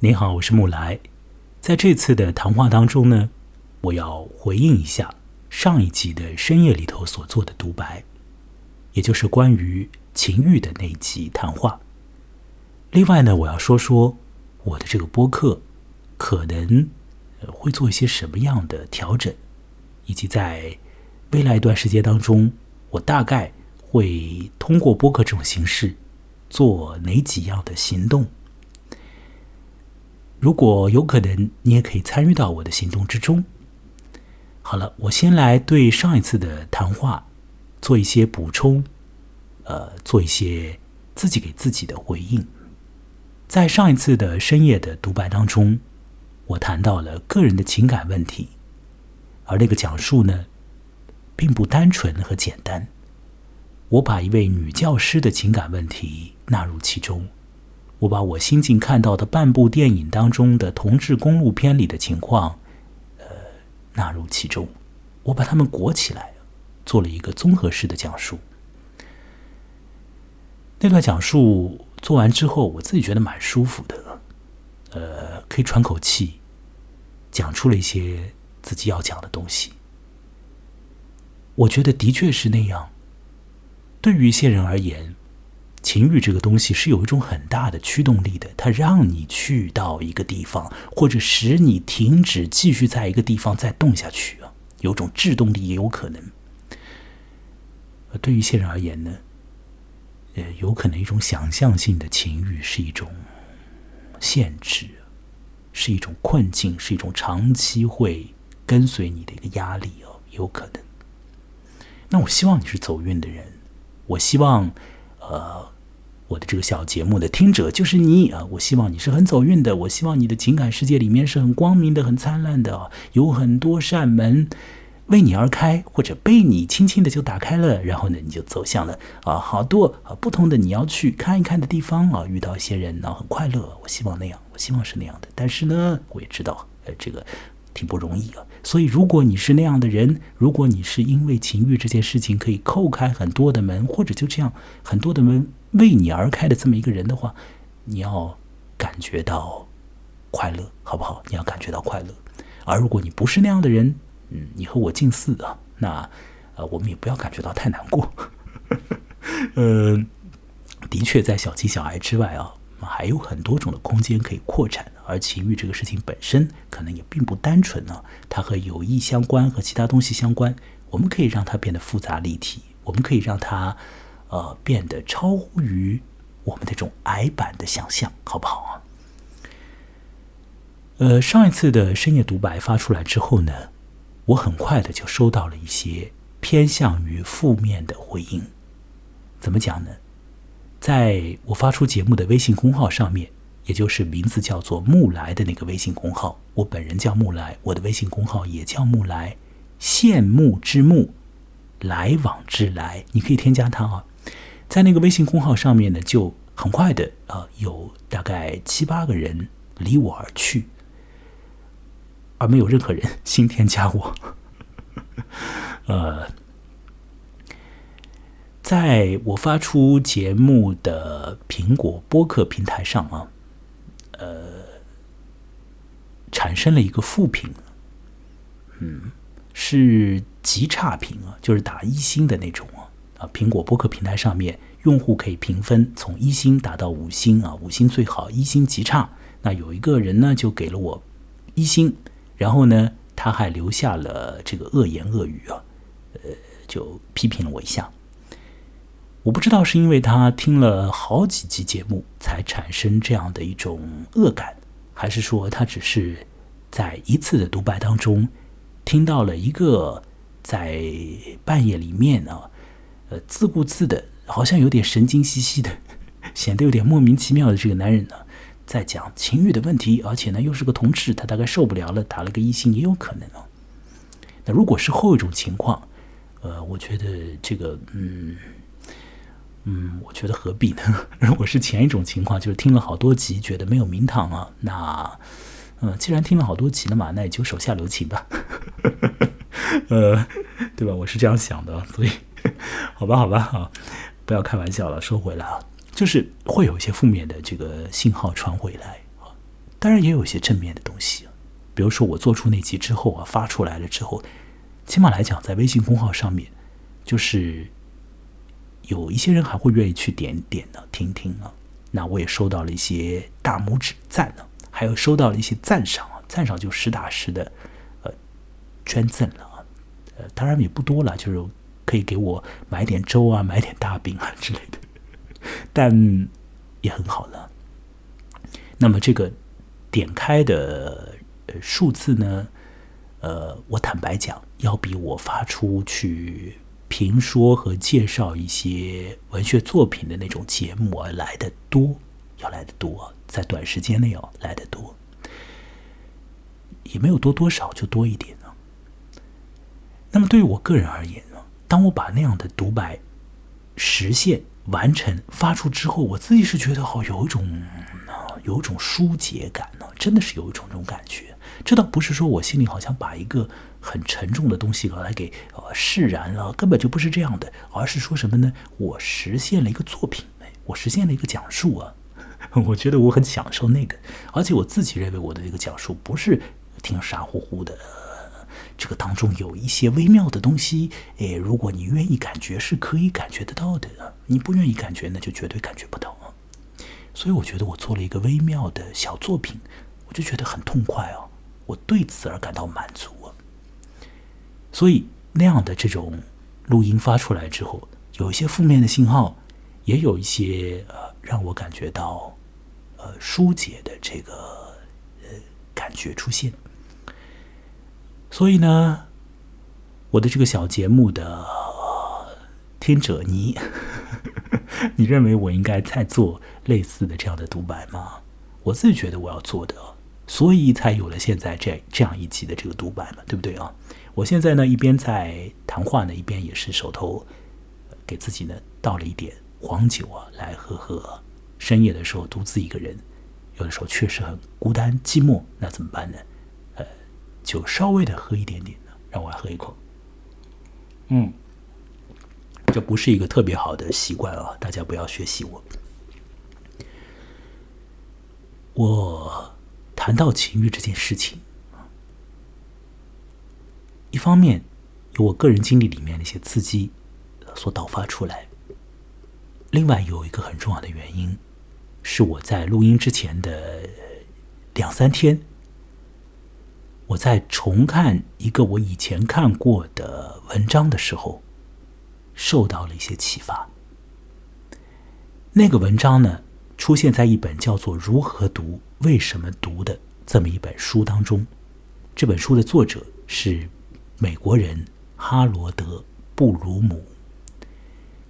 您好，我是木来。在这次的谈话当中呢，我要回应一下上一集的深夜里头所做的独白，也就是关于情欲的那一集谈话。另外呢，我要说说我的这个播客可能会做一些什么样的调整，以及在未来一段时间当中，我大概会通过播客这种形式做哪几样的行动。如果有可能，你也可以参与到我的行动之中。好了，我先来对上一次的谈话做一些补充，呃，做一些自己给自己的回应。在上一次的深夜的独白当中，我谈到了个人的情感问题，而那个讲述呢，并不单纯和简单。我把一位女教师的情感问题纳入其中。我把我新近看到的半部电影当中的同志公路片里的情况，呃，纳入其中，我把它们裹起来，做了一个综合式的讲述。那段讲述做完之后，我自己觉得蛮舒服的，呃，可以喘口气，讲出了一些自己要讲的东西。我觉得的确是那样，对于一些人而言。情欲这个东西是有一种很大的驱动力的，它让你去到一个地方，或者使你停止继续在一个地方再动下去啊，有种制动力也有可能。对于一些人而言呢，呃，有可能一种想象性的情欲是一种限制，是一种困境，是一种长期会跟随你的一个压力哦，有可能。那我希望你是走运的人，我希望。呃，我的这个小节目的听者就是你啊！我希望你是很走运的，我希望你的情感世界里面是很光明的、很灿烂的，有很多扇门为你而开，或者被你轻轻的就打开了，然后呢，你就走向了啊好多啊不同的你要去看一看的地方啊，遇到一些人，然后很快乐。我希望那样，我希望是那样的。但是呢，我也知道，呃，这个。挺不容易啊，所以如果你是那样的人，如果你是因为情欲这件事情可以扣开很多的门，或者就这样很多的门为你而开的这么一个人的话，你要感觉到快乐，好不好？你要感觉到快乐。而如果你不是那样的人，嗯，你和我近似啊，那呃，我们也不要感觉到太难过。嗯，的确，在小情小爱之外啊。还有很多种的空间可以扩展，而情欲这个事情本身可能也并不单纯呢。它和友谊相关，和其他东西相关。我们可以让它变得复杂立体，我们可以让它呃变得超乎于我们这种矮板的想象，好不好啊？呃，上一次的深夜独白发出来之后呢，我很快的就收到了一些偏向于负面的回应。怎么讲呢？在我发出节目的微信公号上面，也就是名字叫做“木来”的那个微信公号，我本人叫木来，我的微信公号也叫木来，羡慕之慕，来往之来，你可以添加他啊。在那个微信公号上面呢，就很快的啊，有大概七八个人离我而去，而没有任何人新添加我，呃。在我发出节目的苹果播客平台上啊，呃，产生了一个负评，嗯，是极差评啊，就是打一星的那种啊啊！苹果播客平台上面用户可以评分，从一星打到五星啊，五星最好，一星极差。那有一个人呢，就给了我一星，然后呢，他还留下了这个恶言恶语啊，呃，就批评了我一下。我不知道是因为他听了好几集节目才产生这样的一种恶感，还是说他只是在一次的独白当中听到了一个在半夜里面啊，呃，自顾自的，好像有点神经兮兮的，显得有点莫名其妙的这个男人呢，在讲情欲的问题，而且呢又是个同志，他大概受不了了，打了个一星也有可能啊。那如果是后一种情况，呃，我觉得这个嗯。嗯，我觉得何必呢？如果是前一种情况，就是听了好多集，觉得没有名堂啊，那，嗯，既然听了好多集了嘛，那也就手下留情吧，呃，对吧？我是这样想的，所以，好吧，好吧，好，不要开玩笑了。说回来啊，就是会有一些负面的这个信号传回来啊，当然也有一些正面的东西，比如说我做出那集之后啊，发出来了之后，起码来讲，在微信公号上面，就是有一些人还会愿意去点点呢，听听啊。那我也收到了一些大拇指赞呢，还有收到了一些赞赏啊，赞赏就实打实的呃捐赠了啊，呃，当然也不多了，就是可以给我买点粥啊，买点大饼啊之类的，但也很好了。那么这个。点开的呃数字呢？呃，我坦白讲，要比我发出去评说和介绍一些文学作品的那种节目啊来的多，要来的多，在短时间内要来的多，也没有多多少，就多一点呢。那么对于我个人而言呢，当我把那样的独白实现完成发出之后，我自己是觉得好有一种。有一种疏解感呢，真的是有一种这种感觉。这倒不是说我心里好像把一个很沉重的东西来给呃释然了，根本就不是这样的，而是说什么呢？我实现了一个作品，我实现了一个讲述啊。我觉得我很享受那个，而且我自己认为我的这个讲述不是挺傻乎乎的，这个当中有一些微妙的东西。诶，如果你愿意感觉，是可以感觉得到的；你不愿意感觉，那就绝对感觉不到啊。所以我觉得我做了一个微妙的小作品，我就觉得很痛快哦，我对此而感到满足啊。所以那样的这种录音发出来之后，有一些负面的信号，也有一些呃让我感觉到呃疏解的这个呃感觉出现。所以呢，我的这个小节目的听者你。你认为我应该再做类似的这样的独白吗？我自己觉得我要做的，所以才有了现在这这样一集的这个独白嘛，对不对啊？我现在呢一边在谈话呢，一边也是手头给自己呢倒了一点黄酒啊来喝喝。深夜的时候独自一个人，有的时候确实很孤单寂寞，那怎么办呢？呃，就稍微的喝一点点呢，让我来喝一口。嗯。这不是一个特别好的习惯啊！大家不要学习我。我谈到情欲这件事情，一方面有我个人经历里面的一些刺激所导发出来，另外有一个很重要的原因，是我在录音之前的两三天，我在重看一个我以前看过的文章的时候。受到了一些启发。那个文章呢，出现在一本叫做《如何读？为什么读》的这么一本书当中。这本书的作者是美国人哈罗德·布鲁姆。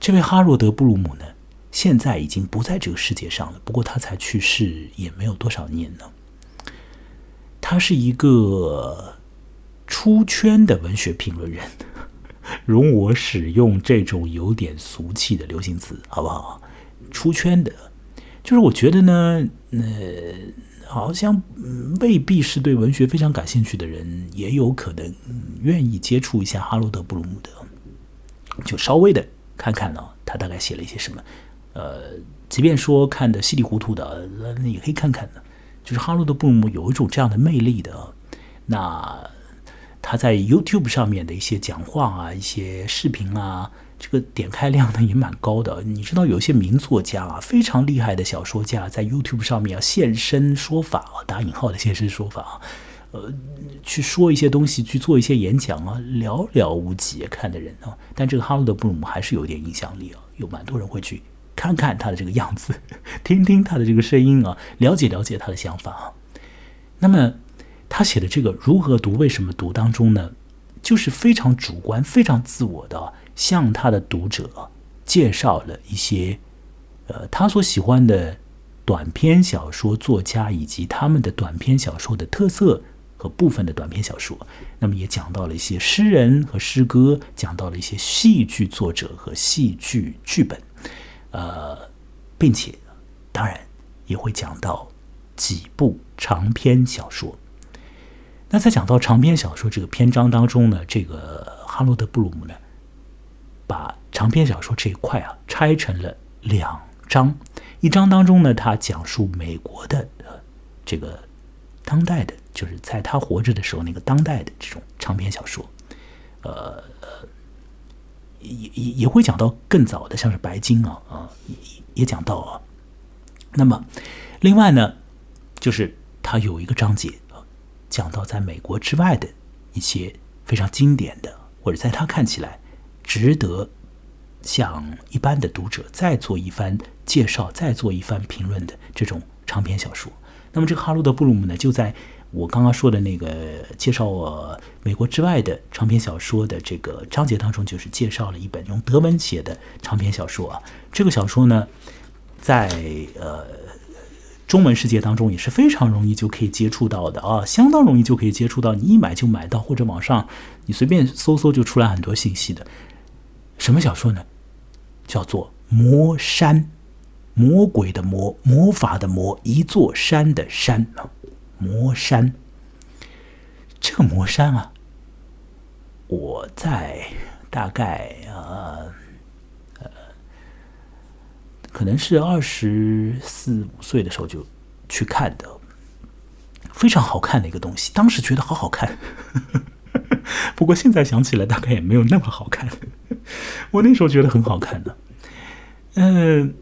这位哈罗德·布鲁姆呢，现在已经不在这个世界上了。不过他才去世也没有多少年呢。他是一个出圈的文学评论人。容我使用这种有点俗气的流行词，好不好？出圈的，就是我觉得呢，呃，好像未必是对文学非常感兴趣的人，也有可能愿意接触一下哈罗德·布鲁姆的，就稍微的看看呢，他大概写了一些什么。呃，即便说看的稀里糊涂的，那也可以看看的。就是哈罗德·布鲁姆有一种这样的魅力的，那。他在 YouTube 上面的一些讲话啊，一些视频啊，这个点开量呢也蛮高的。你知道，有一些名作家啊，非常厉害的小说家，在 YouTube 上面啊现身说法啊，打引号的现身说法啊，呃，去说一些东西，去做一些演讲啊，寥寥无几看的人啊。但这个哈罗德·布鲁姆还是有点影响力啊，有蛮多人会去看看他的这个样子，听听他的这个声音啊，了解了解他的想法啊。那么。他写的这个如何读、为什么读当中呢，就是非常主观、非常自我的，向他的读者介绍了一些，呃，他所喜欢的短篇小说作家以及他们的短篇小说的特色和部分的短篇小说。那么也讲到了一些诗人和诗歌，讲到了一些戏剧作者和戏剧剧本，呃，并且当然也会讲到几部长篇小说。那在讲到长篇小说这个篇章当中呢，这个哈罗德·布鲁姆呢，把长篇小说这一块啊拆成了两章。一章当中呢，他讲述美国的这个当代的，就是在他活着的时候那个当代的这种长篇小说，呃，也也也会讲到更早的，像是白金啊啊，也也讲到啊。那么，另外呢，就是他有一个章节啊，讲到在美国之外的一些非常经典的，或者在他看起来值得向一般的读者再做一番介绍、再做一番评论的这种长篇小说。那么，这个哈罗德·布鲁姆呢，就在我刚刚说的那个介绍我美国之外的长篇小说的这个章节当中，就是介绍了一本用德文写的长篇小说啊。这个小说呢，在呃中文世界当中也是非常容易就可以接触到的啊，相当容易就可以接触到，你一买就买到，或者网上你随便搜搜就出来很多信息的。什么小说呢？叫做《魔山》。魔鬼的魔，魔法的魔，一座山的山啊，魔山。这个魔山啊，我在大概啊呃，可能是二十四五岁的时候就去看的，非常好看的一个东西。当时觉得好好看，不过现在想起来大概也没有那么好看。我那时候觉得很好看的，嗯。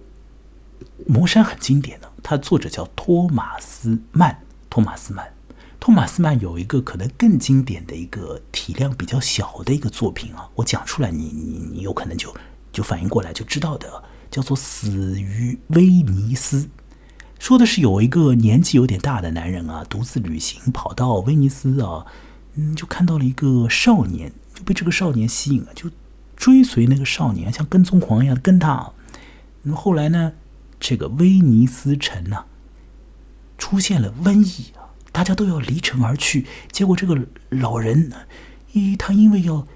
魔山很经典的，它作者叫托马斯曼。托马斯曼，托马斯曼有一个可能更经典的一个体量比较小的一个作品啊，我讲出来，你你你有可能就就反应过来就知道的，叫做《死于威尼斯》，说的是有一个年纪有点大的男人啊，独自旅行跑到威尼斯啊，嗯，就看到了一个少年，就被这个少年吸引了，就追随那个少年，像跟踪狂一样跟他。那么后来呢？这个威尼斯城呢，出现了瘟疫啊，大家都要离城而去。结果这个老人，咦，他因为要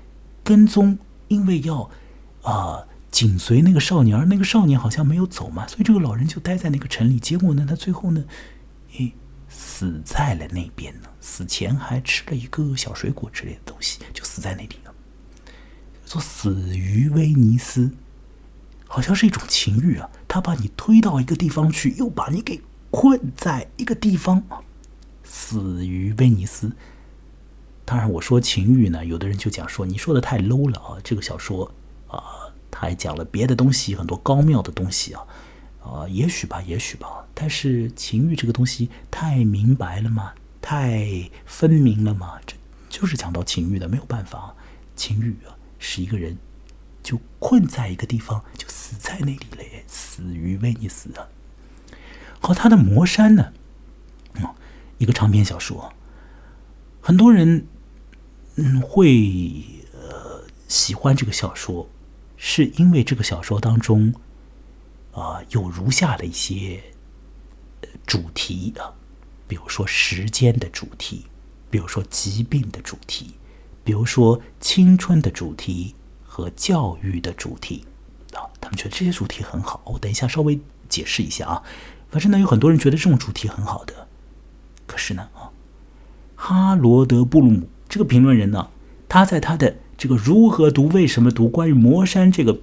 跟踪，因为要啊紧随那个少年，而那个少年好像没有走嘛，所以这个老人就待在那个城里。结果呢，他最后呢，诶，死在了那边呢。死前还吃了一个小水果之类的东西，就死在那里了。说死于威尼斯。好像是一种情欲啊，他把你推到一个地方去，又把你给困在一个地方，死于威尼斯。当然，我说情欲呢，有的人就讲说你说的太 low 了啊。这个小说啊，他还讲了别的东西，很多高妙的东西啊，啊，也许吧，也许吧。但是情欲这个东西太明白了吗？太分明了吗？这就是讲到情欲的，没有办法，情欲啊，是一个人。就困在一个地方，就死在那里了，死于威尼斯啊。好，他的《魔山》呢，啊，一个长篇小说，很多人嗯会呃喜欢这个小说，是因为这个小说当中啊有如下的一些主题啊，比如说时间的主题，比如说疾病的主题，比如说青春的主题。和教育的主题啊，他们觉得这些主题很好。我等一下稍微解释一下啊。反正呢，有很多人觉得这种主题很好的。可是呢，啊，哈罗德·布鲁姆这个评论人呢，他在他的这个如何读、为什么读关于魔山这个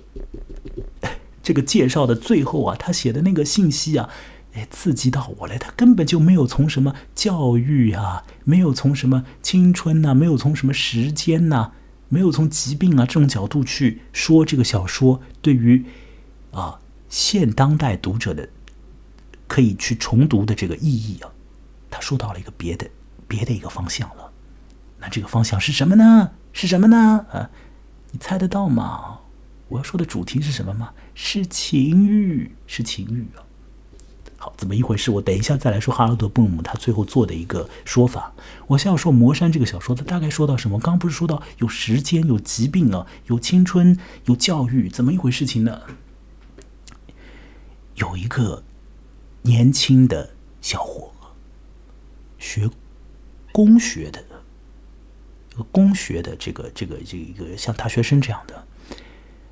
这个介绍的最后啊，他写的那个信息啊，哎，刺激到我了。他根本就没有从什么教育啊，没有从什么青春呐，没有从什么时间呐。没有从疾病啊这种角度去说这个小说对于啊现当代读者的可以去重读的这个意义啊，他说到了一个别的别的一个方向了。那这个方向是什么呢？是什么呢？啊，你猜得到吗？我要说的主题是什么吗？是情欲，是情欲啊。好，怎么一回事？我等一下再来说哈罗德·布鲁姆他最后做的一个说法。我先要说《魔山》这个小说，它大概说到什么？刚不是说到有时间、有疾病啊，有青春、有教育，怎么一回事情呢？有一个年轻的小伙，学工学的，工学的这个这个这一个像大学生这样的，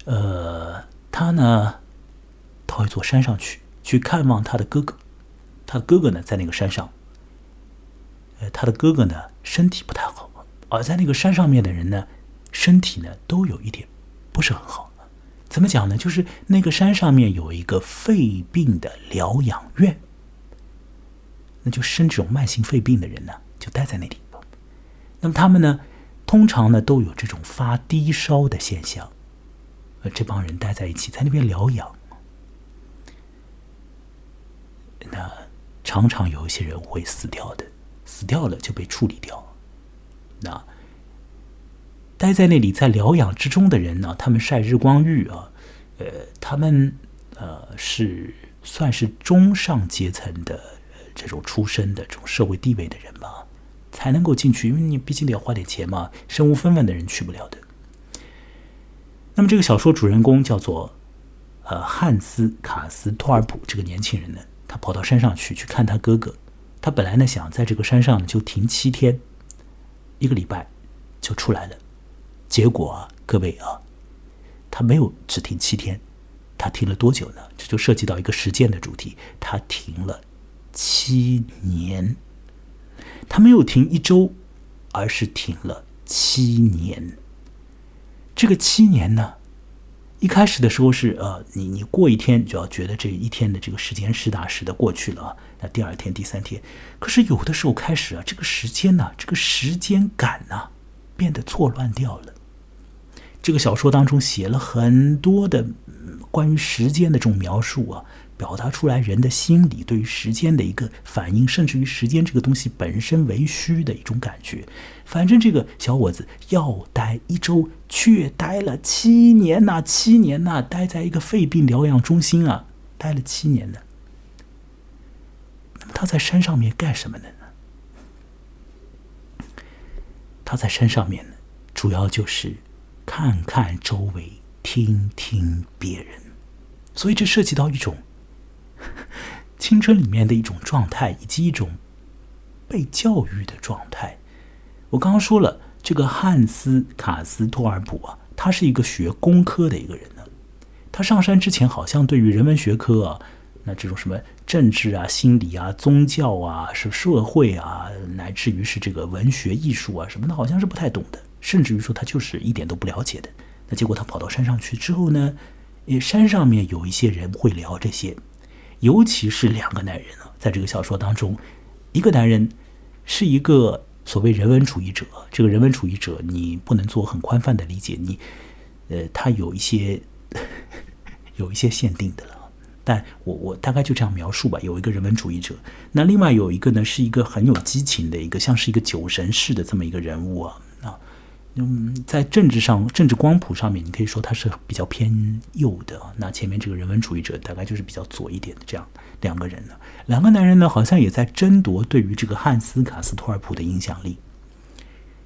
呃，他呢到一座山上去。去看望他的哥哥，他的哥哥呢在那个山上。呃，他的哥哥呢身体不太好，而在那个山上面的人呢，身体呢都有一点不是很好。怎么讲呢？就是那个山上面有一个肺病的疗养院。那就生这种慢性肺病的人呢，就待在那里。那么他们呢，通常呢都有这种发低烧的现象，呃，这帮人待在一起，在那边疗养。那常常有一些人会死掉的，死掉了就被处理掉。那待在那里在疗养之中的人呢，他们晒日光浴啊，呃，他们呃是算是中上阶层的这种出身的这种社会地位的人吧，才能够进去，因为你毕竟得要花点钱嘛，身无分文的人去不了的。那么这个小说主人公叫做呃汉斯卡斯托尔普这个年轻人呢。跑到山上去去看他哥哥。他本来呢想在这个山上就停七天，一个礼拜就出来了。结果啊，各位啊，他没有只停七天，他停了多久呢？这就涉及到一个实践的主题。他停了七年，他没有停一周，而是停了七年。这个七年呢？一开始的时候是呃，你你过一天就要觉得这一天的这个时间实打实的过去了，那第二天、第三天，可是有的时候开始啊，这个时间呢，这个时间感呢，变得错乱掉了。这个小说当中写了很多的关于时间的这种描述啊。表达出来人的心理对于时间的一个反应，甚至于时间这个东西本身为虚的一种感觉。反正这个小伙子要待一周，却待了七年呐，七年呐，待在一个肺病疗养中心啊，待了七年呢。那么他在山上面干什么呢？他在山上面呢，主要就是看看周围，听听别人，所以这涉及到一种。青春里面的一种状态，以及一种被教育的状态。我刚刚说了，这个汉斯卡斯托尔普啊，他是一个学工科的一个人呢。他上山之前，好像对于人文学科啊，那这种什么政治啊、心理啊、宗教啊、是社会啊，乃至于是这个文学艺术啊什么的，好像是不太懂的，甚至于说他就是一点都不了解的。那结果他跑到山上去之后呢，山上面有一些人会聊这些。尤其是两个男人啊，在这个小说当中，一个男人是一个所谓人文主义者。这个人文主义者，你不能做很宽泛的理解，你呃，他有一些 有一些限定的了。但我我大概就这样描述吧。有一个人文主义者，那另外有一个呢，是一个很有激情的一个，像是一个酒神似的这么一个人物啊。嗯，在政治上，政治光谱上面，你可以说他是比较偏右的。那前面这个人文主义者大概就是比较左一点的这样两个人呢。两个男人呢，好像也在争夺对于这个汉斯卡斯托尔普的影响力。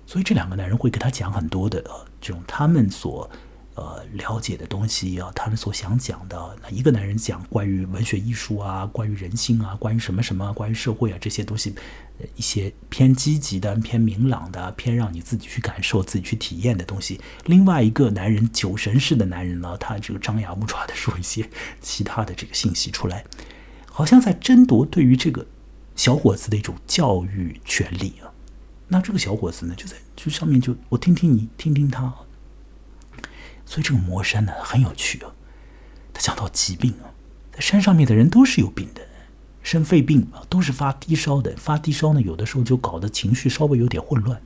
所以这两个男人会给他讲很多的这种他们所。呃，了解的东西啊，他们所想讲的，那一个男人讲关于文学艺术啊，关于人性啊，关于什么什么，关于社会啊这些东西，一些偏积极的、偏明朗的、偏让你自己去感受、自己去体验的东西。另外一个男人，酒神式的男人呢，他这个张牙舞爪的说一些其他的这个信息出来，好像在争夺对于这个小伙子的一种教育权利啊。那这个小伙子呢，就在就上面就我听听你，听听他。所以这个魔山呢很有趣啊，他讲到疾病啊，在山上面的人都是有病的，生肺病啊，都是发低烧的。发低烧呢，有的时候就搞得情绪稍微有点混乱。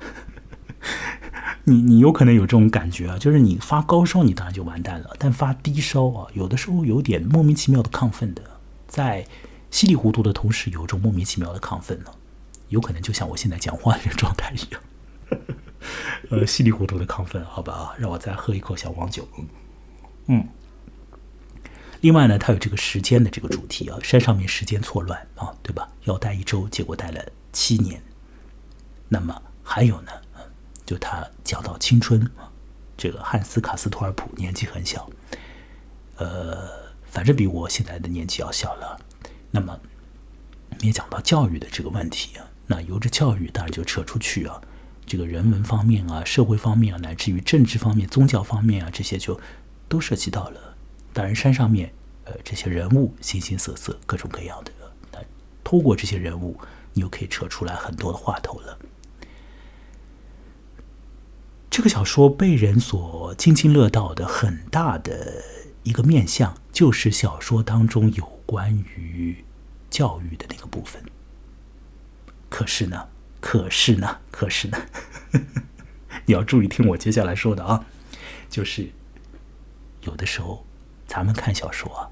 你你有可能有这种感觉啊，就是你发高烧，你当然就完蛋了。但发低烧啊，有的时候有点莫名其妙的亢奋的，在稀里糊涂的同时，有一种莫名其妙的亢奋呢，有可能就像我现在讲话的状态一样。呃，稀里糊涂的亢奋，好吧，让我再喝一口小黄酒。嗯，另外呢，它有这个时间的这个主题啊，山上面时间错乱啊，对吧？要待一周，结果待了七年。那么还有呢，就他讲到青春啊，这个汉斯卡斯托尔普年纪很小，呃，反正比我现在的年纪要小了。那么也讲到教育的这个问题啊，那由着教育，当然就扯出去啊。这个人文方面啊，社会方面啊，乃至于政治方面、宗教方面啊，这些就都涉及到了。当然，山上面呃这些人物形形色色、各种各样的，那透过这些人物，你又可以扯出来很多的话头了。这个小说被人所津津乐道的很大的一个面相，就是小说当中有关于教育的那个部分。可是呢，可是呢，可是呢，你要注意听我接下来说的啊，就是有的时候咱们看小说，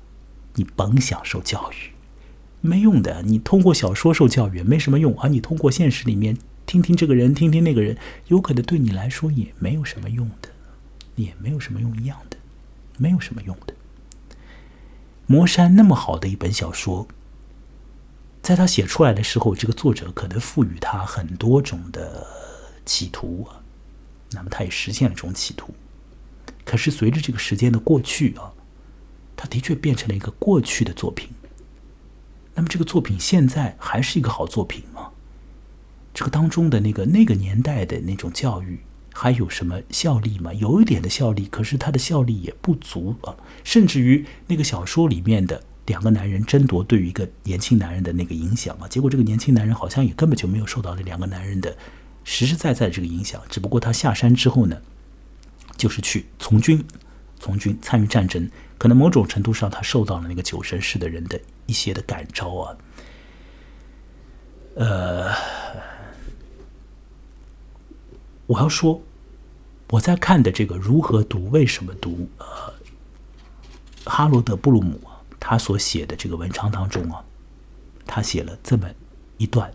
你甭想受教育，没用的。你通过小说受教育没什么用，而你通过现实里面听听这个人，听听那个人，有可能对你来说也没有什么用的，也没有什么用一样的，没有什么用的。魔山那么好的一本小说。在他写出来的时候，这个作者可能赋予他很多种的企图啊，那么他也实现了这种企图。可是随着这个时间的过去啊，他的确变成了一个过去的作品。那么这个作品现在还是一个好作品吗？这个当中的那个那个年代的那种教育还有什么效力吗？有一点的效力，可是它的效力也不足啊，甚至于那个小说里面的。两个男人争夺对于一个年轻男人的那个影响啊，结果这个年轻男人好像也根本就没有受到那两个男人的实实在在的这个影响，只不过他下山之后呢，就是去从军，从军参与战争，可能某种程度上他受到了那个酒神氏的人的一些的感召啊。呃，我要说，我在看的这个如何读，为什么读？呃，哈罗德·布鲁姆。他所写的这个文章当中啊，他写了这么一段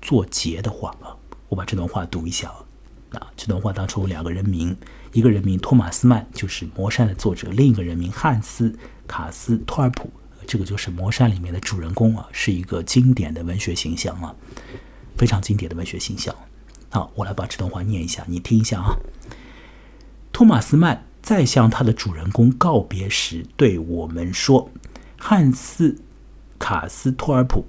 作结的话啊，我把这段话读一下啊。啊，这段话当中两个人名，一个人名托马斯曼，就是《魔山》的作者；另一个人名汉斯·卡斯托尔普，这个就是《魔山》里面的主人公啊，是一个经典的文学形象啊，非常经典的文学形象。好，我来把这段话念一下，你听一下啊。托马斯曼在向他的主人公告别时，对我们说。汉斯·卡斯托尔普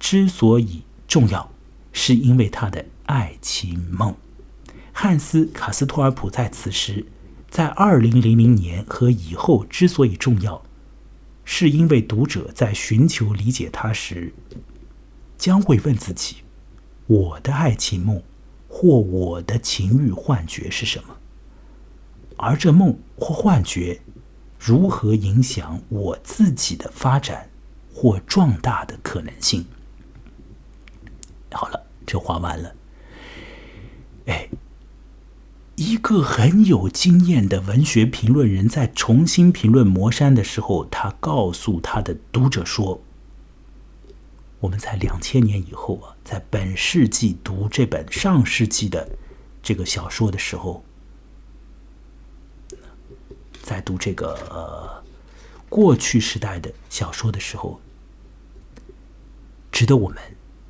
之所以重要，是因为他的爱情梦。汉斯·卡斯托尔普在此时，在二零零零年和以后之所以重要，是因为读者在寻求理解他时，将会问自己：我的爱情梦或我的情欲幻觉是什么？而这梦或幻觉。如何影响我自己的发展或壮大的可能性？好了，这话完了。哎，一个很有经验的文学评论人在重新评论《魔山》的时候，他告诉他的读者说：“我们在两千年以后啊，在本世纪读这本上世纪的这个小说的时候。”在读这个呃过去时代的小说的时候，值得我们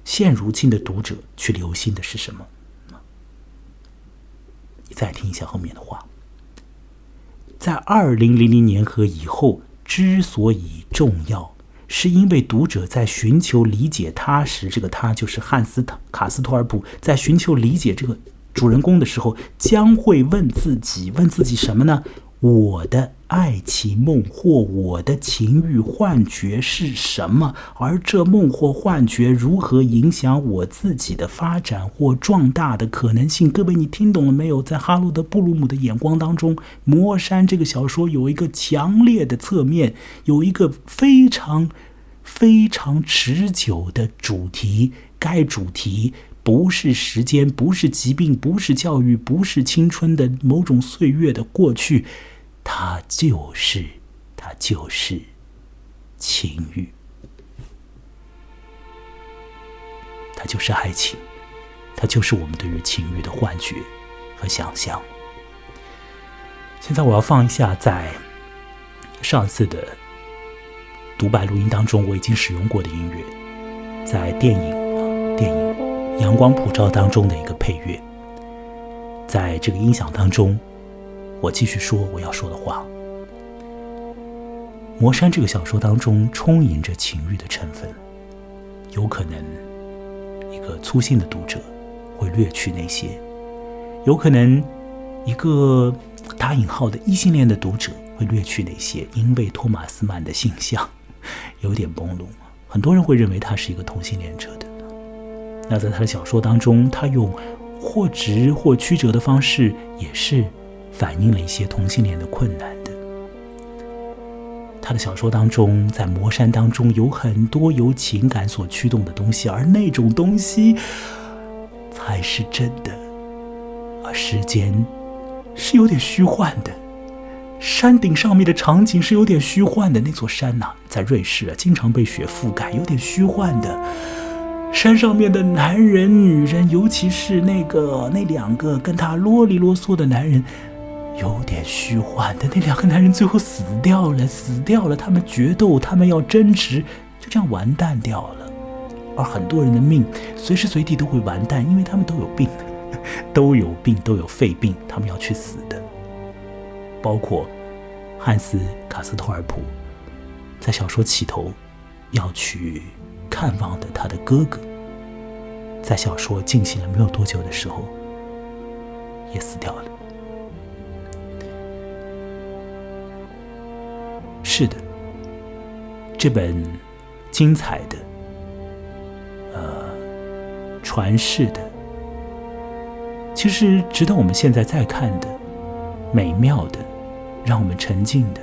现如今的读者去留心的是什么？再听一下后面的话。在二零零零年和以后之所以重要，是因为读者在寻求理解他时，这个他就是汉斯·卡斯托尔普，在寻求理解这个主人公的时候，将会问自己：问自己什么呢？我的爱情梦或我的情欲幻觉是什么？而这梦或幻觉如何影响我自己的发展或壮大的可能性？各位，你听懂了没有？在哈罗德·布鲁姆的眼光当中，《魔山》这个小说有一个强烈的侧面，有一个非常非常持久的主题。该主题不是时间，不是疾病，不是教育，不是青春的某种岁月的过去。它就是，它就是情欲，它就是爱情，它就是我们对于情欲的幻觉和想象。现在我要放一下，在上次的独白录音当中我已经使用过的音乐，在电影电影《阳光普照》当中的一个配乐，在这个音响当中。我继续说我要说的话。《魔山》这个小说当中充盈着情欲的成分，有可能一个粗心的读者会略去那些，有可能一个打引号的异性恋的读者会略去那些，因为托马斯曼的形象有点朦胧，很多人会认为他是一个同性恋者的。那在他的小说当中，他用或直或曲折的方式，也是。反映了一些同性恋的困难的。他的小说当中，在魔山当中有很多由情感所驱动的东西，而那种东西才是真的，而时间是有点虚幻的。山顶上面的场景是有点虚幻的，那座山呐，在瑞士啊，经常被雪覆盖，有点虚幻的。山上面的男人、女人，尤其是那个那两个跟他啰里啰嗦的男人。有点虚幻的那两个男人最后死掉了，死掉了。他们决斗，他们要争执，就这样完蛋掉了。而很多人的命随时随地都会完蛋，因为他们都有病，都有病，都有肺病，他们要去死的。包括汉斯·卡斯托尔普在小说起头要去看望的他的哥哥，在小说进行了没有多久的时候，也死掉了。是的，这本精彩的、呃传世的，其实值得我们现在再看的、美妙的、让我们沉浸的，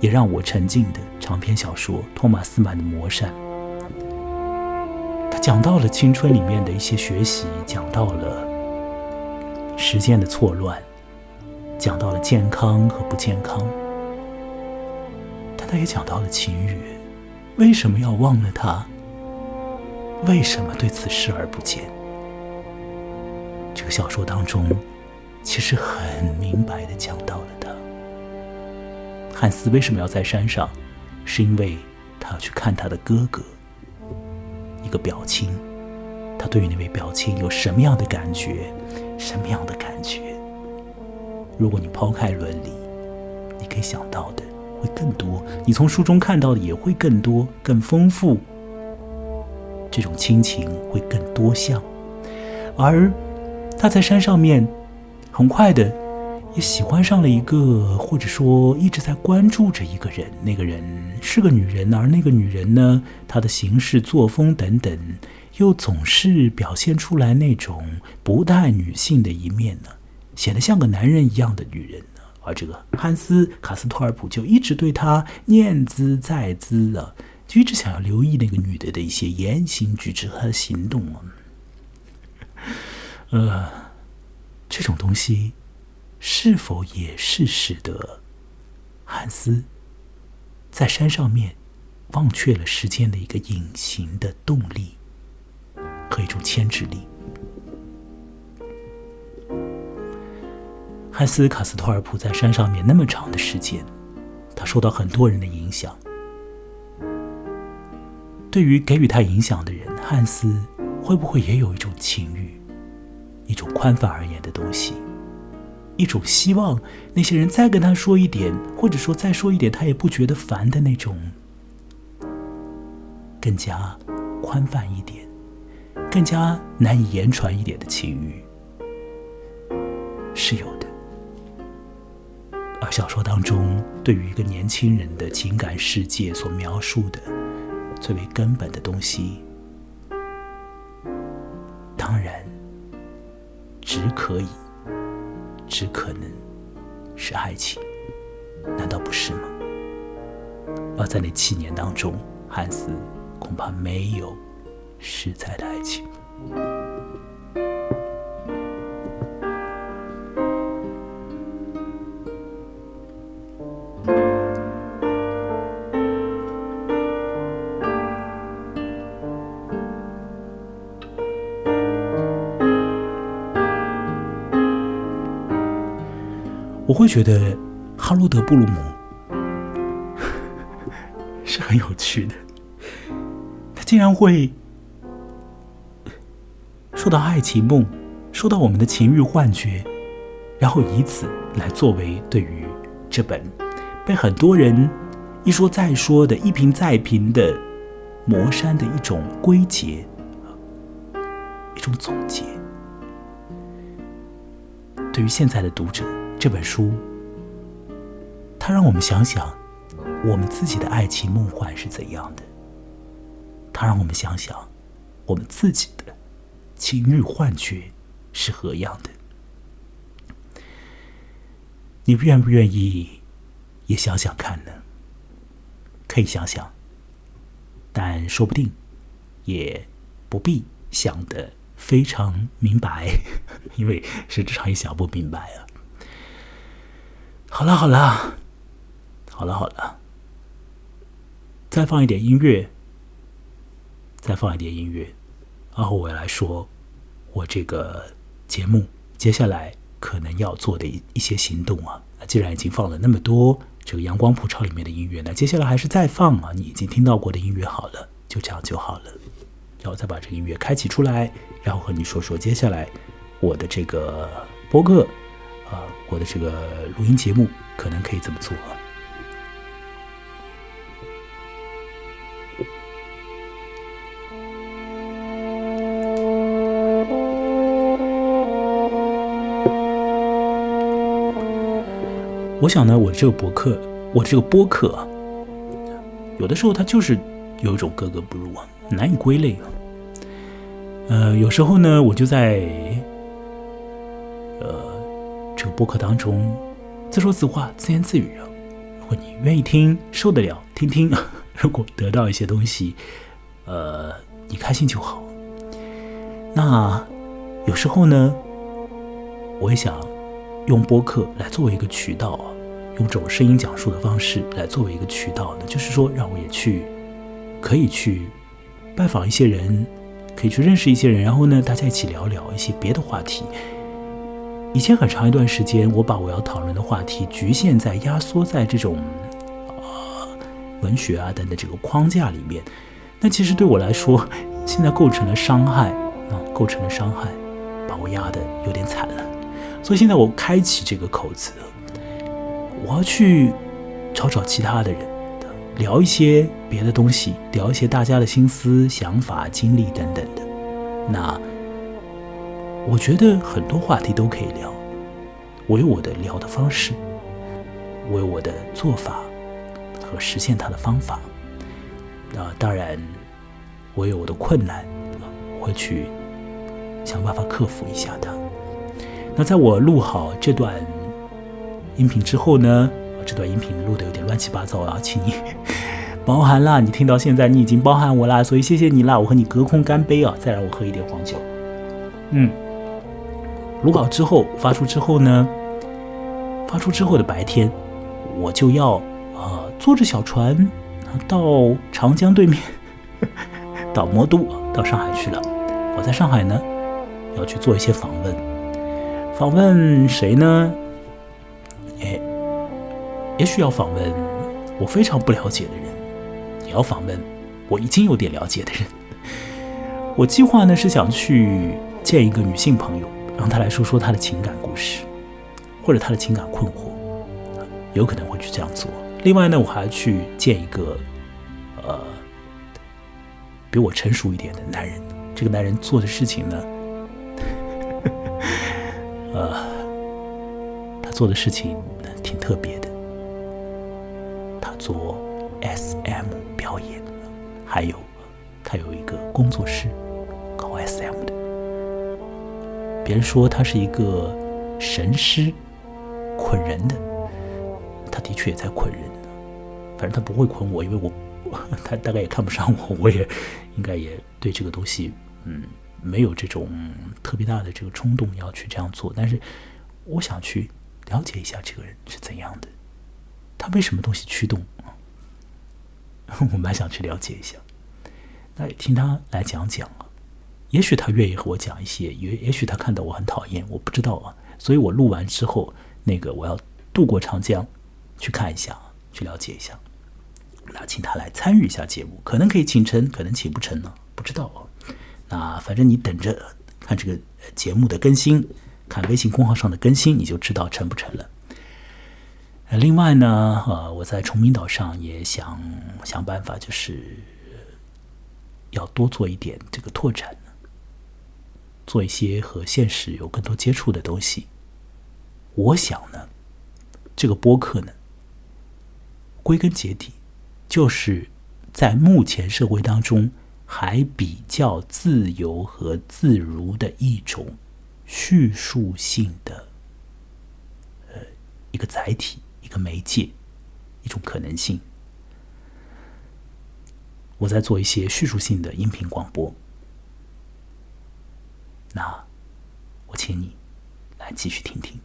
也让我沉浸的长篇小说《托马斯曼的魔山》，他讲到了青春里面的一些学习，讲到了时间的错乱，讲到了健康和不健康。他也讲到了秦羽，为什么要忘了他？为什么对此视而不见？这个小说当中，其实很明白的讲到了他。汉斯为什么要在山上？是因为他要去看他的哥哥，一个表亲。他对于那位表亲有什么样的感觉？什么样的感觉？如果你抛开伦理，你可以想到的。会更多，你从书中看到的也会更多、更丰富。这种亲情会更多项，而他在山上面，很快的也喜欢上了一个，或者说一直在关注着一个人。那个人是个女人，而那个女人呢，她的行事作风等等，又总是表现出来那种不带女性的一面呢，显得像个男人一样的女人。而这个汉斯·卡斯托尔普就一直对他念兹在兹啊，就一直想要留意那个女的的一些言行举止和行动啊。呃，这种东西是否也是使得汉斯在山上面忘却了时间的一个隐形的动力和一种牵制力？汉斯·卡斯托尔普在山上面那么长的时间，他受到很多人的影响。对于给予他影响的人，汉斯会不会也有一种情欲，一种宽泛而言的东西，一种希望那些人再跟他说一点，或者说再说一点，他也不觉得烦的那种，更加宽泛一点，更加难以言传一点的情欲，是有的。而小说当中对于一个年轻人的情感世界所描述的最为根本的东西，当然只可以、只可能是爱情，难道不是吗？而在那七年当中，汉斯恐怕没有实在的爱情。我会觉得哈罗德·布鲁姆 是很有趣的，他竟然会受到爱情梦，受到我们的情欲幻觉，然后以此来作为对于这本被很多人一说再说的、一评再评的《魔山》的一种归结，一种总结。对于现在的读者。这本书，它让我们想想我们自己的爱情梦幻是怎样的。它让我们想想我们自己的情欲幻觉是何样的。你愿不愿意也想想看呢？可以想想，但说不定也不必想的非常明白，因为实质上也想不明白啊。好了好了，好了好了，再放一点音乐，再放一点音乐，然后我来说我这个节目接下来可能要做的一一些行动啊。那既然已经放了那么多这个阳光普照里面的音乐，那接下来还是再放啊，你已经听到过的音乐好了，就这样就好了。然后再把这个音乐开启出来，然后和你说说接下来我的这个播客。啊，我的这个录音节目可能可以这么做。我想呢，我这个博客，我这个播客啊，有的时候它就是有一种格格不入啊，难以归类啊。呃，有时候呢，我就在。播客当中自说自话、自言自语啊。如果你愿意听，受得了，听听。如果得到一些东西，呃，你开心就好。那有时候呢，我也想用播客来作为一个渠道，用这种声音讲述的方式来作为一个渠道呢，就是说让我也去可以去拜访一些人，可以去认识一些人，然后呢，大家一起聊聊一些别的话题。以前很长一段时间，我把我要讨论的话题局限在、压缩在这种啊文学啊等等这个框架里面。那其实对我来说，现在构成了伤害啊，构成了伤害，把我压得有点惨了。所以现在我开启这个口子，我要去找找其他的人，聊一些别的东西，聊一些大家的心思、想法、经历等等的。那。我觉得很多话题都可以聊，我有我的聊的方式，我有我的做法和实现它的方法。那，当然，我有我的困难，我会去想办法克服一下它。那在我录好这段音频之后呢，这段音频录的有点乱七八糟啊，请你 包含啦。你听到现在，你已经包含我啦，所以谢谢你啦。我和你隔空干杯啊，再让我喝一点黄酒。嗯。录好之后发出之后呢，发出之后的白天，我就要啊坐着小船到长江对面，到魔都，到上海去了。我在上海呢，要去做一些访问，访问谁呢？哎，也许要访问我非常不了解的人，也要访问我已经有点了解的人。我计划呢是想去见一个女性朋友。让他来说说他的情感故事，或者他的情感困惑，有可能会去这样做。另外呢，我还要去见一个，呃，比我成熟一点的男人。这个男人做的事情呢，呃，他做的事情挺特别的。他做 SM 表演，还有他有一个工作室别人说他是一个神师，捆人的，他的确也在捆人。反正他不会捆我，因为我 他大概也看不上我，我也应该也对这个东西，嗯，没有这种特别大的这个冲动要去这样做。但是我想去了解一下这个人是怎样的，他被什么东西驱动我蛮想去了解一下，那听他来讲讲。也许他愿意和我讲一些，也也许他看到我很讨厌，我不知道啊。所以我录完之后，那个我要渡过长江，去看一下，去了解一下。那请他来参与一下节目，可能可以请成，可能请不成呢，不知道啊。那反正你等着看这个节目的更新，看微信公号上的更新，你就知道成不成了。另外呢，呃，我在崇明岛上也想想办法，就是要多做一点这个拓展。做一些和现实有更多接触的东西。我想呢，这个播客呢，归根结底，就是在目前社会当中还比较自由和自如的一种叙述性的，呃，一个载体，一个媒介，一种可能性。我在做一些叙述性的音频广播。那我请你来继续听听。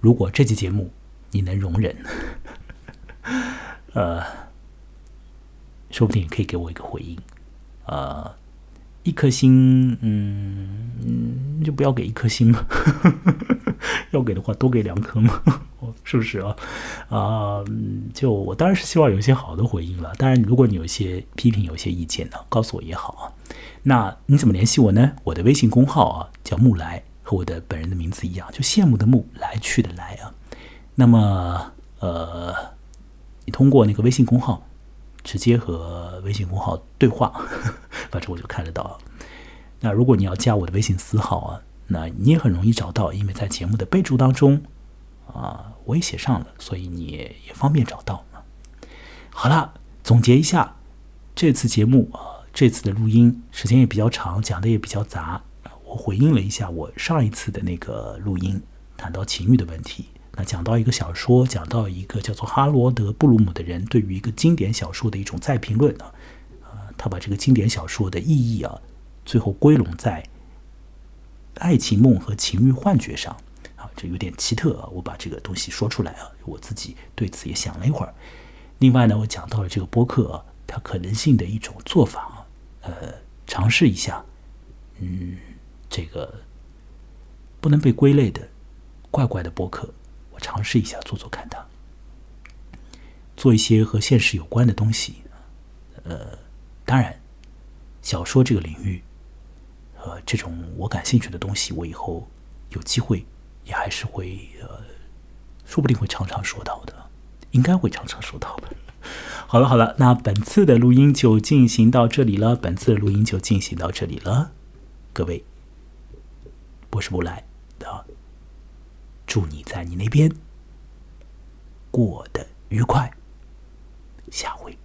如果这期节目你能容忍，呃，说不定可以给我一个回应。呃，一颗星，嗯，就不要给一颗星嘛。要给的话，多给两颗嘛，是不是啊？啊，就我当然是希望有一些好的回应了。当然，如果你有一些批评、有一些意见呢，告诉我也好啊。那你怎么联系我呢？我的微信公号啊，叫木来，和我的本人的名字一样，就羡慕的慕，来去的来啊。那么，呃，你通过那个微信公号直接和微信公号对话，反正我就看得到。那如果你要加我的微信私号啊。那你也很容易找到，因为在节目的备注当中，啊，我也写上了，所以你也方便找到。好了，总结一下这次节目啊，这次的录音时间也比较长，讲的也比较杂。我回应了一下我上一次的那个录音，谈到情欲的问题。那讲到一个小说，讲到一个叫做哈罗德·布鲁姆的人对于一个经典小说的一种再评论啊，啊，他把这个经典小说的意义啊，最后归拢在。爱情梦和情欲幻觉上，啊，这有点奇特啊！我把这个东西说出来啊，我自己对此也想了一会儿。另外呢，我讲到了这个播客啊它可能性的一种做法啊，呃，尝试一下，嗯，这个不能被归类的怪怪的播客，我尝试一下做做看它，做一些和现实有关的东西，呃，当然，小说这个领域。呃，这种我感兴趣的东西，我以后有机会也还是会呃，说不定会常常说到的，应该会常常说到的。好了好了，那本次的录音就进行到这里了，本次的录音就进行到这里了，各位，我是不来的，祝你在你那边过得愉快，下回。